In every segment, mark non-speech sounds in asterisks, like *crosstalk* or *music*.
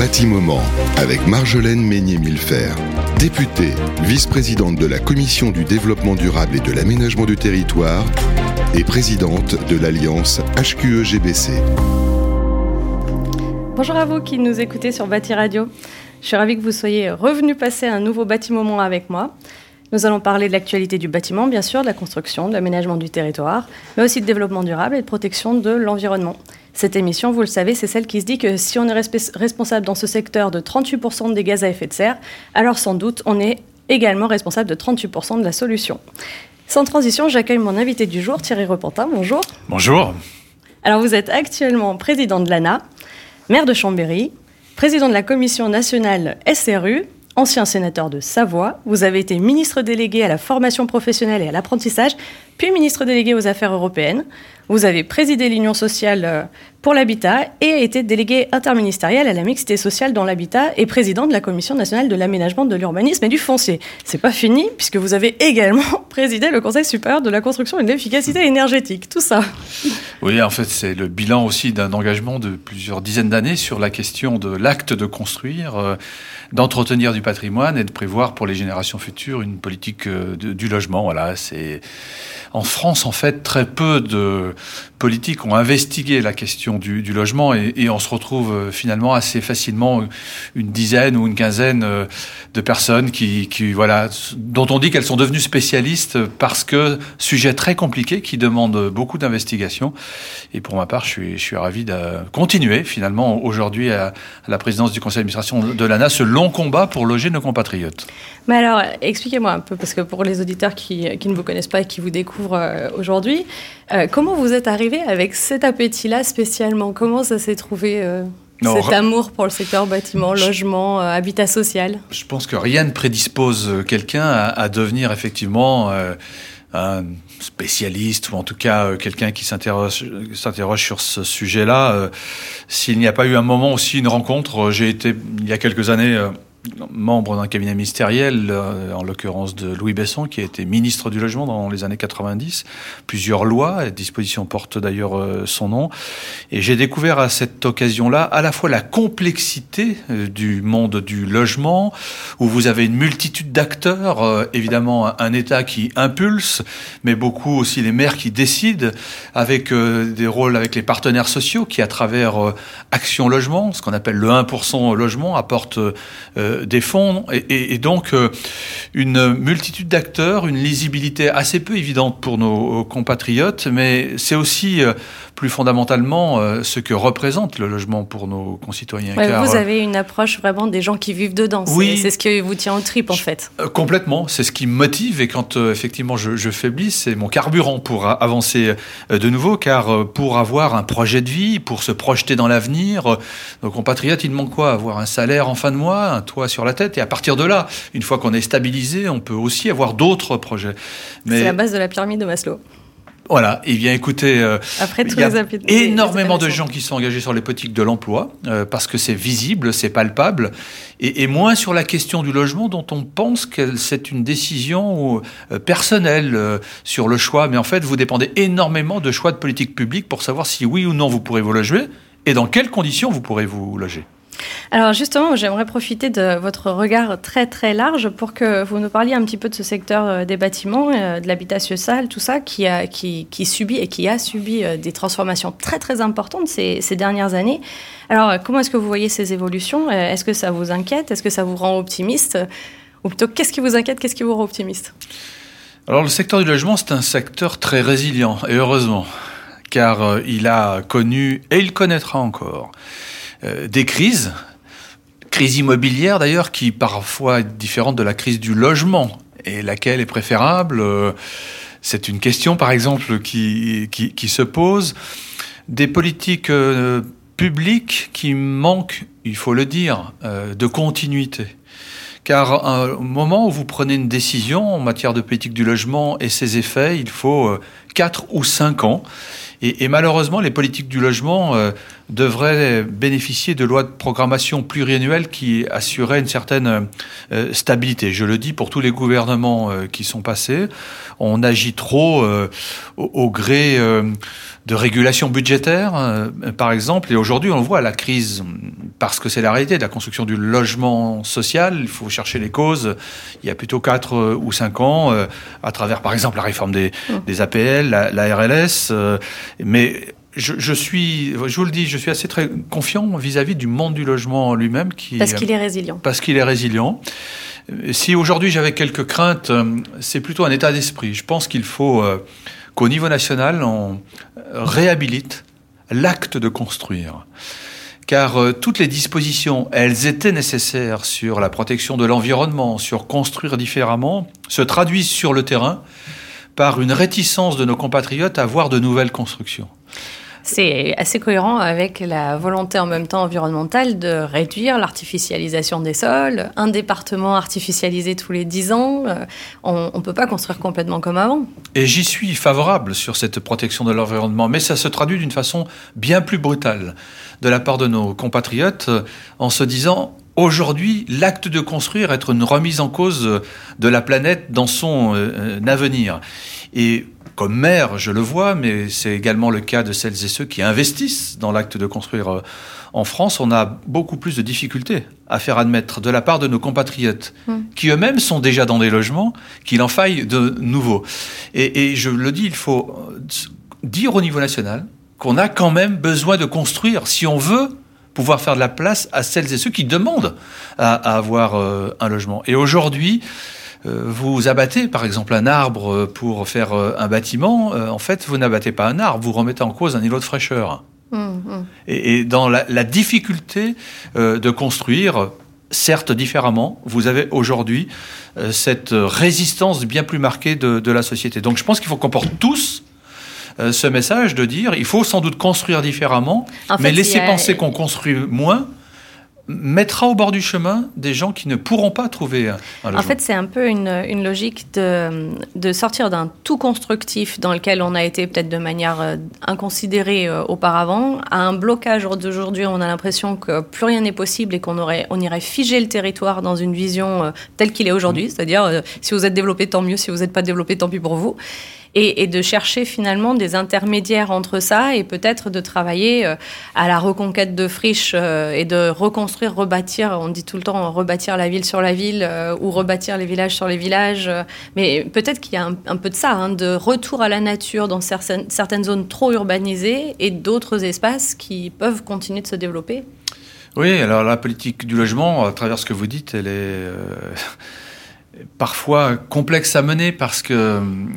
Bâtiment avec Marjolaine Meignet-Millefer, députée, vice-présidente de la Commission du développement durable et de l'aménagement du territoire et présidente de l'Alliance HQE-GBC. Bonjour à vous qui nous écoutez sur Bâti Radio. Je suis ravie que vous soyez revenus passer un nouveau bâtiment avec moi. Nous allons parler de l'actualité du bâtiment, bien sûr, de la construction, de l'aménagement du territoire, mais aussi de développement durable et de protection de l'environnement. Cette émission, vous le savez, c'est celle qui se dit que si on est responsable dans ce secteur de 38% des gaz à effet de serre, alors sans doute on est également responsable de 38% de la solution. Sans transition, j'accueille mon invité du jour, Thierry Repentin. Bonjour. Bonjour. Alors vous êtes actuellement président de l'ANA, maire de Chambéry, président de la commission nationale SRU, ancien sénateur de Savoie. Vous avez été ministre délégué à la formation professionnelle et à l'apprentissage, puis ministre délégué aux affaires européennes. Vous avez présidé l'Union sociale euh, pour l'habitat et été délégué interministériel à la mixité sociale dans l'habitat et président de la Commission nationale de l'aménagement de l'urbanisme et du foncier. C'est pas fini puisque vous avez également *laughs* présidé le Conseil supérieur de la construction et de l'efficacité énergétique. Tout ça. Oui, en fait, c'est le bilan aussi d'un engagement de plusieurs dizaines d'années sur la question de l'acte de construire, euh, d'entretenir du patrimoine et de prévoir pour les générations futures une politique euh, du logement. Voilà, c'est en France, en fait, très peu de politiques ont investigué la question du, logement et, on se retrouve euh, finalement assez facilement une dizaine ou une quinzaine euh, de personnes qui, voilà, dont on dit qu'elles sont devenues spécialistes parce que sujet très compliqué qui demande beaucoup d'investigation. Et pour ma part, je suis, je suis ravi de continuer finalement aujourd'hui à, la présidence du conseil d'administration de l'ANA ce long combat pour loger nos compatriotes. Mais alors, expliquez-moi un peu, parce que pour les auditeurs qui, qui ne vous connaissent pas et qui vous découvrent euh, aujourd'hui, comment vous êtes arrivé avec cet appétit-là Comment ça s'est trouvé euh, cet amour pour le secteur bâtiment, logement, euh, habitat social? Je pense que rien ne prédispose quelqu'un à, devenir effectivement euh, un spécialiste ou en tout cas quelqu'un qui s'interroge sur ce sujet-là. S'il n'y a pas eu un moment aussi, une rencontre, j'ai été il y a quelques années membre d'un cabinet ministériel, euh, en l'occurrence de Louis Besson, qui a été ministre du Logement dans les années 90. Plusieurs lois et dispositions portent d'ailleurs euh, son nom. Et j'ai découvert à cette occasion-là à la fois la complexité euh, du monde du logement, où vous avez une multitude d'acteurs, évidemment un État qui impulse, mais beaucoup aussi les maires qui décident, avec des rôles avec les partenaires sociaux qui, à travers Action Logement, ce qu'on appelle le 1% logement, apportent euh, des fonds et, donc euh, une multitude d'acteurs, une lisibilité assez peu évidente pour nos compatriotes, mais c'est aussi euh, plus fondamentalement ce que représente le logement pour nos concitoyens. vous avez une approche vraiment des gens qui vivent dedans. Oui, c'est ce qui vous tient en trip en fait. complètement, c'est ce qui me motive et quand effectivement je, je faiblis, c'est mon carburant pour avancer de nouveau, car pour avoir un projet de vie, pour se projeter dans l'avenir, nos compatriotes, il manque quoi? Avoir un salaire en fin de mois, un toit sur la tête. Et à partir de là, une fois qu'on est stabilisé, on peut aussi avoir d'autres projets. C'est la base de la pyramide de Maslow. Voilà, et bien écoutez, euh, Après, il y a énormément de gens qui sont engagés sur les politiques de l'emploi, euh, parce que c'est visible, c'est palpable, et, moins sur la question du logement dont on pense que c'est une décision euh, personnelle sur le choix, mais en fait vous dépendez énormément de choix de politique publique pour savoir si oui ou non vous pourrez vous loger, et dans quelles conditions vous pourrez vous loger. Alors justement, j'aimerais profiter de votre regard très très large pour que vous nous parliez un petit peu de ce secteur euh, des bâtiments, euh, de l'habitat social, tout ça, qui, a, qui, subit et qui a subi euh, des transformations très très importantes ces, ces dernières années. Alors comment est-ce que vous voyez ces évolutions? Est-ce que ça vous inquiète? Est-ce que ça vous rend optimiste? Ou plutôt, qu'est-ce qui vous inquiète? Qu'est-ce qui vous rend optimiste? Alors le secteur du logement, c'est un secteur très résilient, et heureusement, car il a connu, et il connaîtra encore, des crises, crise immobilière d'ailleurs, qui parfois est différente de la crise du logement, et laquelle est préférable. Euh, c'est une question, par exemple, qui, qui, se pose. Des politiques euh, publiques qui manquent, il faut le dire, de continuité. Car au moment où vous prenez une décision en matière de politique du logement et ses effets, il faut 4 ou 5 ans. Et, malheureusement, les politiques du logement euh, devraient bénéficier de lois de programmation pluriannuelles qui assuraient une certaine euh, stabilité. Je le dis pour tous les gouvernements euh, qui sont passés. On agit trop au, gré de régulation budgétaire, par exemple. Et aujourd'hui, on voit la crise parce que c'est la réalité de la construction du logement social. Il faut chercher les causes. Il y a plutôt 4 ou 5 ans, à travers par exemple la réforme des, mmh. des APL, la, la RLS. mais je, je, suis, je vous le dis, je suis assez très confiant vis-à-vis du monde du logement lui-même. Qui, parce qu'il est résilient. Parce qu'il est résilient. Si aujourd'hui j'avais quelques craintes, euh, c'est plutôt un état d'esprit. Je pense qu'il faut euh, qu'au niveau national, on réhabilite l'acte de construire. Car euh, toutes les dispositions, elles étaient nécessaires sur la protection de l'environnement, sur construire différemment, se traduisent sur le terrain par une réticence de nos compatriotes à voir de nouvelles constructions. C'est assez cohérent avec la volonté en même temps environnementale de réduire l'artificialisation des sols. Un département artificialisé tous les 10 ans, euh, on ne peut pas construire complètement comme avant. Et j'y suis favorable sur cette protection de l'environnement, mais ça se traduit d'une façon bien plus brutale de la part de nos compatriotes euh, en se disant Aujourd'hui, l'acte de construire est une remise en cause de la planète dans son euh, avenir. Et comme maire, je le vois, mais c'est également le cas de celles et ceux qui investissent dans l'acte de construire euh, en France. On a beaucoup plus de difficultés à faire admettre de la part de nos compatriotes, hmm. qui eux-mêmes sont déjà dans des logements, qu'il en faille de nouveaux. Et, je le dis, il faut euh, dire au niveau national qu'on a quand même besoin de construire si on veut pouvoir faire de la place à celles et ceux qui demandent à, avoir euh, un logement. Et aujourd'hui, vous abattez par exemple un arbre pour faire euh, un bâtiment, euh, en fait, vous n'abattez pas un arbre, vous remettez en cause un îlot de fraîcheur. Mmh, mmh. Et, dans la, difficulté de construire, certes différemment, vous avez aujourd'hui cette résistance bien plus marquée de, la société. Donc je pense qu'il faut qu'on porte tous ce message de dire il faut sans doute construire différemment, mais laisser penser qu'on construit moins mettra au bord du chemin des gens qui ne pourront pas trouver un, logement. En fait, c'est un peu une, une logique de, de sortir d'un tout constructif dans lequel on a été peut-être de manière euh, inconsidérée euh, auparavant à un blocage d'aujourd'hui. On a l'impression que plus rien n'est possible et qu'on aurait, on irait figer le territoire dans une vision euh, telle qu'il est aujourd'hui. Mmh. C'est-à-dire, si vous êtes développé, tant mieux. Si vous n'êtes pas développé, tant pis pour vous et, de chercher finalement des intermédiaires entre ça et peut-être de travailler euh, à la reconquête de friches euh, et de reconstruire, rebâtir, on dit tout le temps rebâtir la ville sur la ville euh, ou rebâtir les villages sur les villages, mais peut-être qu'il y a un, peu de ça, hein, de retour à la nature dans certaines, certaines zones trop urbanisées et d'autres espaces qui peuvent continuer de se développer. Oui, alors la politique du logement, à travers ce que vous dites, elle est parfois complexe à mener parce que hum,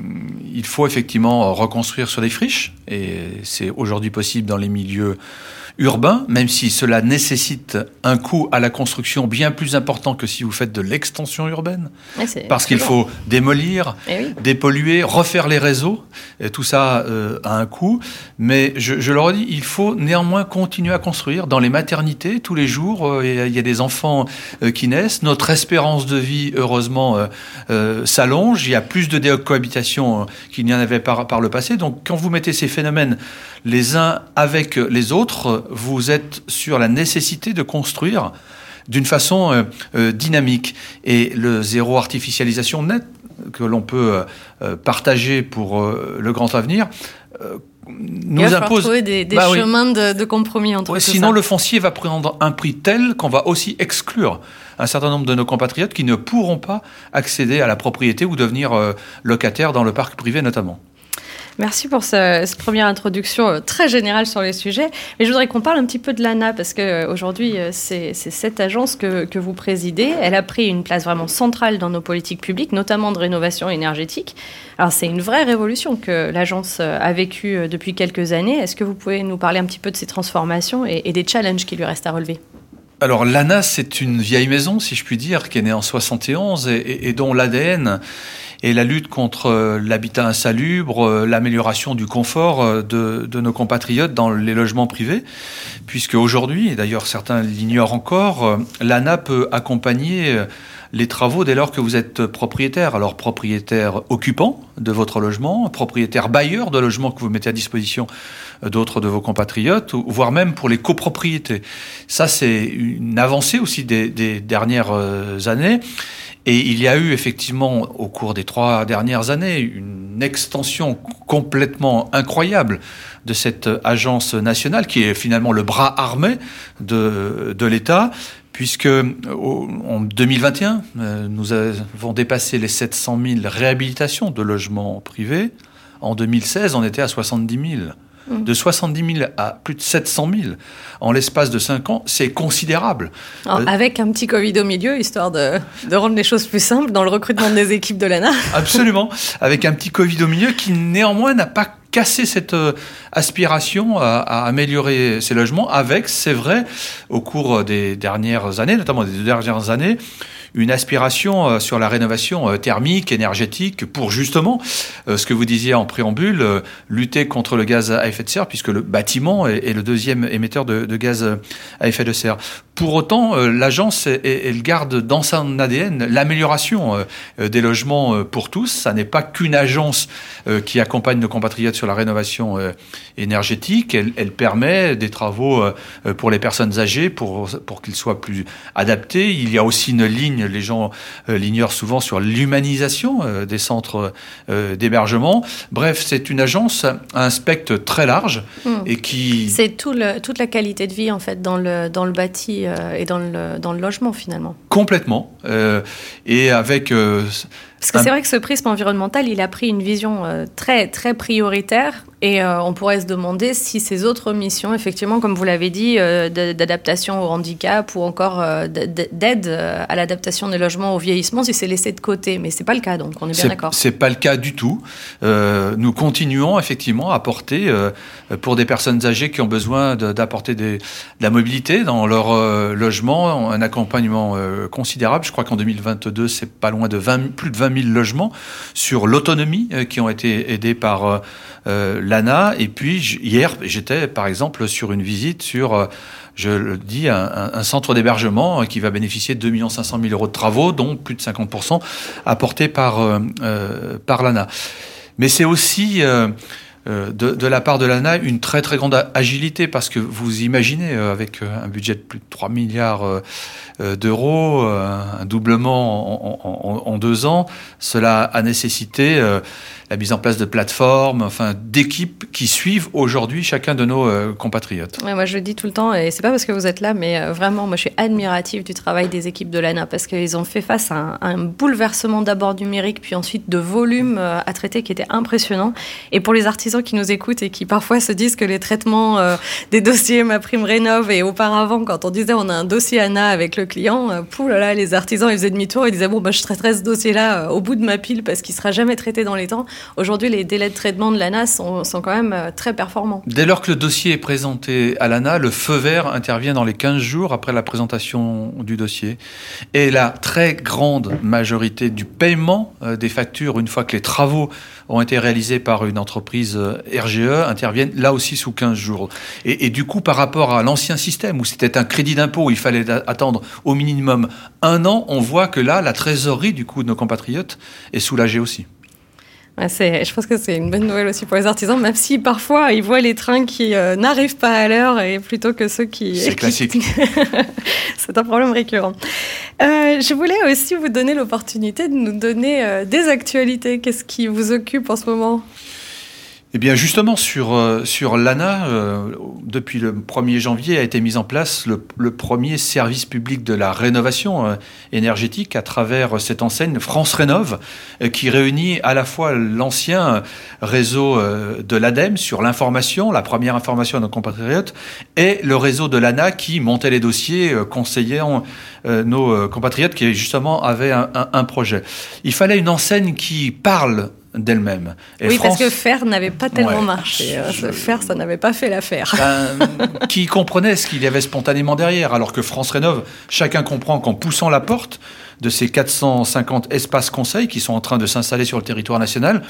il faut effectivement reconstruire sur des friches et c'est aujourd'hui possible dans les milieux urbain, même si cela nécessite un coût à la construction bien plus important que si vous faites de l'extension urbaine. parce qu'il faut démolir, eh dépolluer, refaire les réseaux, et tout ça euh, a un coût. Mais je, je, le redis, il faut néanmoins continuer à construire. Dans les maternités, tous les jours, euh, il y a des enfants euh, qui naissent. Notre espérance de vie, heureusement, s'allonge. Il y a plus de décohabitation qu'il n'y en avait par, par le passé. Donc quand vous mettez ces phénomènes les uns avec les autres, vous êtes sur la nécessité de construire d'une façon euh, euh, dynamique. Et le zéro artificialisation net que l'on peut euh, partager pour le grand avenir, nous Il impose trouver des, bah chemins de, compromis entre Sinon, le foncier va prendre un prix tel qu'on va aussi exclure un certain nombre de nos compatriotes qui ne pourront pas accéder à la propriété ou devenir locataires dans le parc privé notamment. Merci pour cette première introduction euh, très générale sur les sujets. Mais je voudrais qu'on parle un petit peu de l'ANA, parce qu'aujourd'hui, euh, c'est cette agence que, que, vous présidez. Elle a pris une place vraiment centrale dans nos politiques publiques, notamment de rénovation énergétique. Alors, c'est une vraie révolution que l'agence euh, a vécue depuis quelques années. Est-ce que vous pouvez nous parler un petit peu de ces transformations et, des challenges qui lui restent à relever? Alors l'ANA, c'est une vieille maison, si je puis dire, qui est née en 71 et, et dont l'ADN et la lutte contre euh, l'habitat insalubre, euh, l'amélioration du confort euh, de, de, nos compatriotes dans les logements privés, puisque aujourd'hui, et d'ailleurs certains l'ignorent encore, l'ANA peut accompagner les travaux dès lors que vous êtes propriétaire. Alors propriétaire occupant de votre logement, propriétaire bailleur de logement que vous mettez à disposition d'autres de vos compatriotes, voire même pour les copropriétés. Ça, c'est une avancée aussi des, dernières années. Et il y a eu effectivement, au cours des trois dernières années, une extension complètement incroyable de cette agence nationale qui est finalement le bras armé de l'État puisque en 2021, euh, nous avons dépassé les 700 000 réhabilitations de logements privés. En 2016, on était à 70 000. Mmh. De 70 000 à plus de 700 000 en l'espace de 5 ans, c'est considérable. Euh, avec un petit Covid au milieu, histoire de, de, rendre les choses plus simples dans le recrutement des équipes de l'ANA. Absolument. Avec un petit Covid au milieu qui néanmoins n'a pas casser cette euh, aspiration à, améliorer ces logements avec, c'est vrai, au cours des dernières années, notamment des deux dernières années, une aspiration euh, sur la rénovation euh, thermique, énergétique, pour justement, ce que vous disiez en préambule, lutter contre le gaz à effet de serre, puisque le bâtiment est, le deuxième émetteur de, gaz à effet de serre. Pour autant, l'agence, elle garde dans son ADN l'amélioration des logements pour tous. Ça n'est pas qu'une agence qui accompagne nos compatriotes sur la rénovation euh, énergétique. Elle, permet des travaux euh, pour les personnes âgées pour, pour qu'ils soient plus adaptés. Il y a aussi une ligne, les gens euh, l'ignorent souvent, sur l'humanisation des centres d'hébergement. Bref, c'est une agence à un spectre très large hmm. et qui... C'est tout toute la qualité de vie en fait dans le, dans le bâti et dans le, dans le logement finalement. Complètement. et avec parce que c'est vrai que ce prisme environnemental, il a pris une vision euh, très, très prioritaire et euh, on pourrait se demander si ces autres missions, effectivement, comme vous l'avez dit, euh, d'adaptation au handicap ou encore d'aide à l'adaptation des logements au vieillissement, si c'est laissé de côté. Mais c'est pas le cas, donc on est bien d'accord. C'est pas le cas du tout. nous continuons effectivement à apporter, pour des personnes âgées qui ont besoin d'apporter de, la mobilité dans leur logement, un accompagnement considérable. Je crois qu'en 2022, c'est pas loin de 20, plus de 20 000 logements sur l'autonomie euh, qui ont été aidés par euh, euh, l'ANA. Et puis hier, j'étais par exemple sur une visite sur je le dis, un, centre d'hébergement qui va bénéficier de 2 500 000 euros de travaux, dont plus de 50% apportés par, par l'ANA. Mais c'est aussi de, de, la part de l'ANA une très très grande agilité parce que vous imaginez avec un budget de plus de 3 milliards euh, d'euros, euh, un doublement en, deux ans. Cela a nécessité euh, la mise en place de plateformes, enfin d'équipes qui suivent aujourd'hui chacun de nos euh, compatriotes. moi je le dis tout le temps, et c'est pas parce que vous êtes là, mais euh, vraiment, moi je suis admirative du travail des équipes de l'ANA parce qu'ils ont fait face à un, bouleversement d'abord numérique, puis ensuite de volume euh, à traiter qui était impressionnant. Et pour les artisans qui nous écoutent et qui parfois se disent que les traitements des dossiers ma prime rénov et auparavant, quand on disait on a un dossier ANA avec le client, pou là, les artisans ils faisaient demi-tour, ils disaient bon bah je traiterai ce dossier-là au bout de ma pile parce qu'il sera jamais traité dans les temps. Aujourd'hui, les délais de traitement de l'ANA sont, sont, quand même euh, très performants. Dès lors que le dossier est présenté à l'ANA, le feu vert intervient dans les 15 jours après la présentation du dossier. Et la très grande majorité du paiement euh, des factures, une fois que les travaux ont été réalisés par une entreprise euh, RGE, interviennent là aussi sous 15 jours. Et, du coup, par rapport à l'ancien système où c'était un crédit d'impôt, il fallait attendre au minimum un an, on voit que là, la trésorerie du coup de nos compatriotes est soulagée aussi je pense que c'est une bonne nouvelle aussi pour les artisans, même si parfois ils voient les trains qui euh, n'arrivent pas à l'heure et plutôt que ceux qui. C'est classique. *laughs* c'est un problème récurrent. Euh, je voulais aussi vous donner l'opportunité de nous donner euh, des actualités. Qu'est-ce qui vous occupe en ce moment? Eh bien, justement, sur, euh, sur l'ANA, euh, depuis le 1er janvier, a été mis en place le, premier service public de la rénovation euh, énergétique à travers cette enseigne France Rénov, qui réunit à la fois l'ancien réseau de l'ADEME sur l'information, la première information à nos compatriotes, et le réseau de l'ANA qui montait les dossiers conseillant nos compatriotes qui justement avaient un, un projet. Il fallait une enseigne qui parle d'elle-même. oui, parce que faire n'avait pas tellement marché. Euh, faire, ça n'avait pas fait l'affaire. Ben, qui comprenait ce qu'il y avait spontanément derrière, alors que France Rénov, chacun comprend qu'en poussant la porte de ces 450 espaces conseils qui sont en train de s'installer sur le territoire national,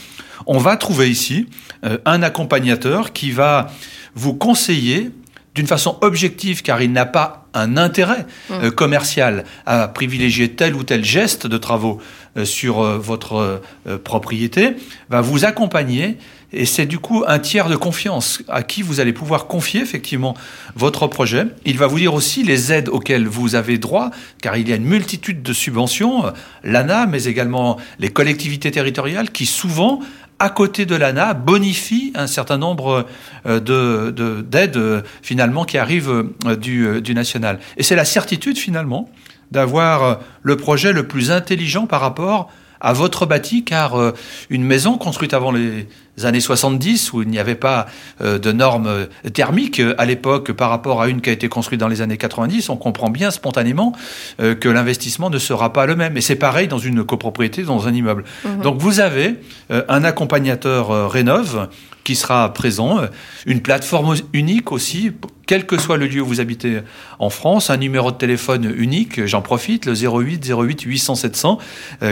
on va trouver ici euh, un accompagnateur qui va vous conseiller d'une façon objective, car il n'a pas un intérêt mmh. euh, commercial à privilégier tel ou tel geste de travaux euh, sur euh, votre propriété, va vous accompagner. Et c'est du coup un tiers de confiance à qui vous allez pouvoir confier effectivement votre projet. Il va vous dire aussi les aides auxquelles vous avez droit, car il y a une multitude de subventions, l'ANA, mais également les collectivités territoriales, qui souvent à côté de l'ANA, bonifie un certain nombre de, d'aides finalement qui arrivent du, du national. Et c'est la certitude finalement d'avoir le projet le plus intelligent par rapport à votre bâti, car euh, une maison construite avant les années 70, où il n'y avait pas euh, de normes euh, thermiques à l'époque par rapport à une qui a été construite dans les années 90, on comprend bien spontanément que l'investissement ne sera pas le même. Et c'est pareil dans une copropriété, dans un immeuble. Mhm. Donc vous avez un accompagnateur rénove qui sera présent, une plateforme unique aussi, quel que soit le lieu où vous habitez en France, un numéro de téléphone unique, j'en profite, le 08 08 800 700,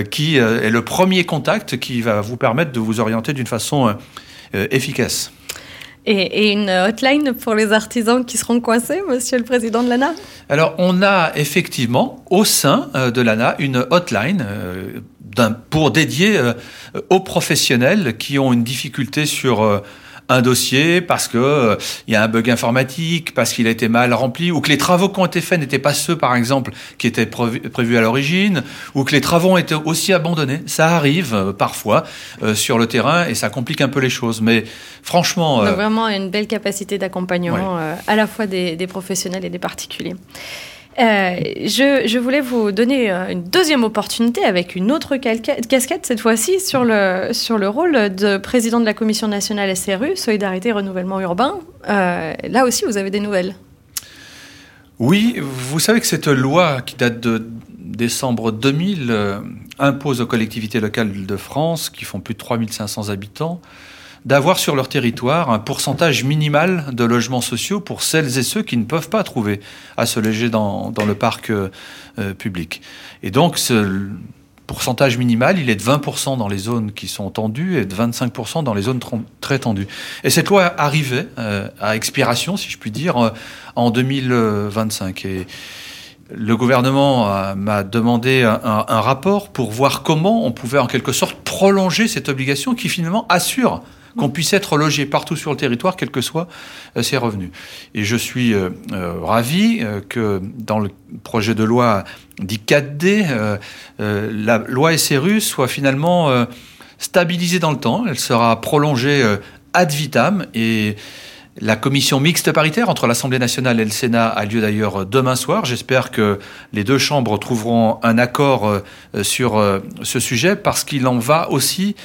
qui euh, est le premier contact qui va vous permettre de vous orienter d'une façon euh, euh, efficace. Et, et, une hotline pour les artisans qui seront coincés, monsieur le président de l'ANA? Alors, on a effectivement au sein de l'ANA une hotline pour dédier aux professionnels qui ont une difficulté sur un dossier parce que euh, il y a un bug informatique, parce qu'il a été mal rempli, ou que les travaux qui ont été faits n'étaient pas ceux, par exemple, qui étaient prévus à l'origine, ou que les travaux ont été aussi abandonnés. Ça arrive euh, parfois euh, sur le terrain et ça complique un peu les choses. Mais franchement, on a vraiment une belle capacité d'accompagnement à la fois des, des professionnels et des particuliers. Euh, je, voulais vous donner euh, une deuxième opportunité avec une autre casquette, cette fois-ci sur le, sur le rôle de président de la Commission nationale SRU, Solidarité et Renouvellement Urbain. Euh, là aussi, vous avez des nouvelles. Oui, vous savez que cette loi qui date de décembre 2000 impose aux collectivités locales de France, qui font plus de 3500 habitants, d'avoir sur leur territoire un pourcentage minimal de logements sociaux pour celles et ceux qui ne peuvent pas trouver à se loger dans, dans le parc euh, euh, public. Et donc, ce pourcentage minimal, il est de 20% dans les zones qui sont tendues et de 25% dans les zones très tendues. Et cette loi arrivait euh, à expiration, si je puis dire, en 2025. Et le gouvernement m'a demandé un, un, rapport pour voir comment on pouvait en quelque sorte prolonger cette obligation qui finalement assure qu'on puisse être logé partout sur le territoire, quels que soient euh, ses revenus. Et je suis euh, euh, ravi que dans le projet de loi dit 4D, la loi SRU soit finalement stabilisée dans le temps. Elle sera prolongée ad vitam et la commission mixte paritaire entre l'Assemblée nationale et le Sénat a lieu d'ailleurs demain soir. J'espère que les deux chambres trouveront un accord sur ce sujet parce qu'il en va aussi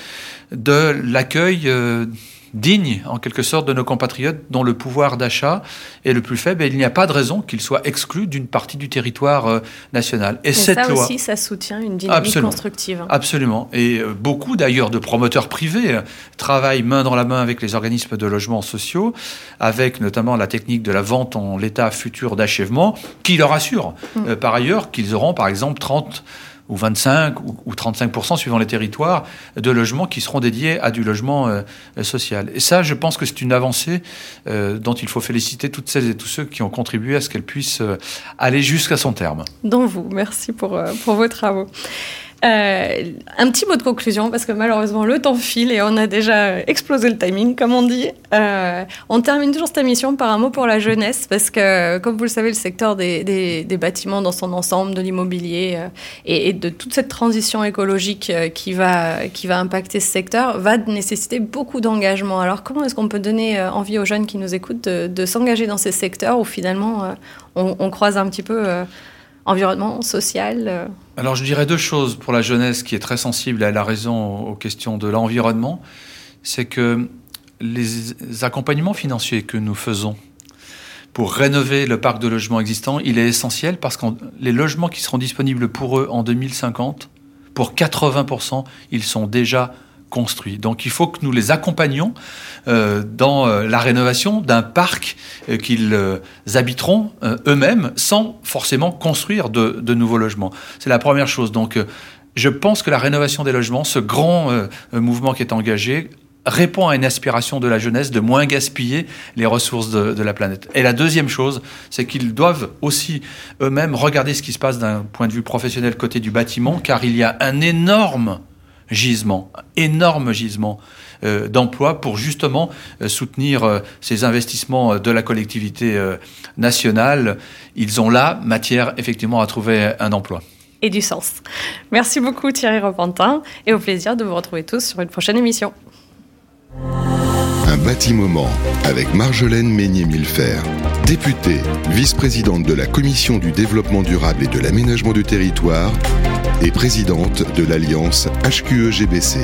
de l'accueil euh, digne, en quelque sorte, de nos compatriotes dont le pouvoir d'achat est le plus faible. Et il n'y a pas de raison qu'ils soient exclus d'une partie du territoire euh, national. Et, cette ça aussi, ça soutient une dynamique constructive. Absolument. Et euh, beaucoup, d'ailleurs, de promoteurs privés travaillent main dans la main avec les organismes de logements sociaux, avec notamment la technique de la vente en l'état futur d'achèvement, qui leur assure, mm. par ailleurs, qu'ils auront, par exemple, 30 ou 25 ou, 35% suivant les territoires de logements qui seront dédiés à du logement euh, social. Et ça, je pense que c'est une avancée euh, dont il faut féliciter toutes celles et tous ceux qui ont contribué à ce qu'elle puisse euh, aller jusqu'à son terme. Dont vous, merci pour, pour vos travaux. Euh, un petit mot de conclusion, parce que malheureusement le temps file et on a déjà explosé le timing, comme on dit. Euh, on termine toujours cette émission par un mot pour la jeunesse, parce que, comme vous le savez, le secteur des, bâtiments dans son ensemble, de l'immobilier euh, et, de toute cette transition écologique qui, va, qui va impacter ce secteur va nécessiter beaucoup d'engagement. Alors, comment est-ce qu'on peut donner envie aux jeunes qui nous écoutent de, s'engager dans ces secteurs où finalement on croise un petit peu environnement, social euh. Alors je dirais deux choses pour la jeunesse qui est très sensible, à la raison aux questions de l'environnement. C'est que les accompagnements financiers que nous faisons pour rénover le parc de logements existant, il est essentiel parce que les logements qui seront disponibles pour eux en 2050, pour 80%, ils sont déjà Donc il faut que nous les accompagnions euh, dans euh, la rénovation d'un parc euh, qu'ils habiteront eux-mêmes sans forcément construire de, nouveaux logements. C'est la première chose. Donc je pense que la rénovation des logements, ce grand mouvement qui est engagé, répond à une aspiration de la jeunesse de moins gaspiller les ressources de la planète. Et la deuxième chose, c'est qu'ils doivent aussi eux-mêmes regarder ce qui se passe d'un point de vue professionnel côté du bâtiment, car il y a un énorme gisement, énorme gisement euh, d'emplois pour justement euh, soutenir euh, ces investissements de la collectivité nationale. Ils ont là matière effectivement à trouver un emploi. Et du sens. Merci beaucoup Thierry Repentin et au plaisir de vous retrouver tous sur une prochaine émission. Un bâti moment avec Marjolaine Meignet-Millefer, députée, vice-présidente de la Commission du développement durable et de l'aménagement du territoire et présidente de l'Alliance HQE-GBC.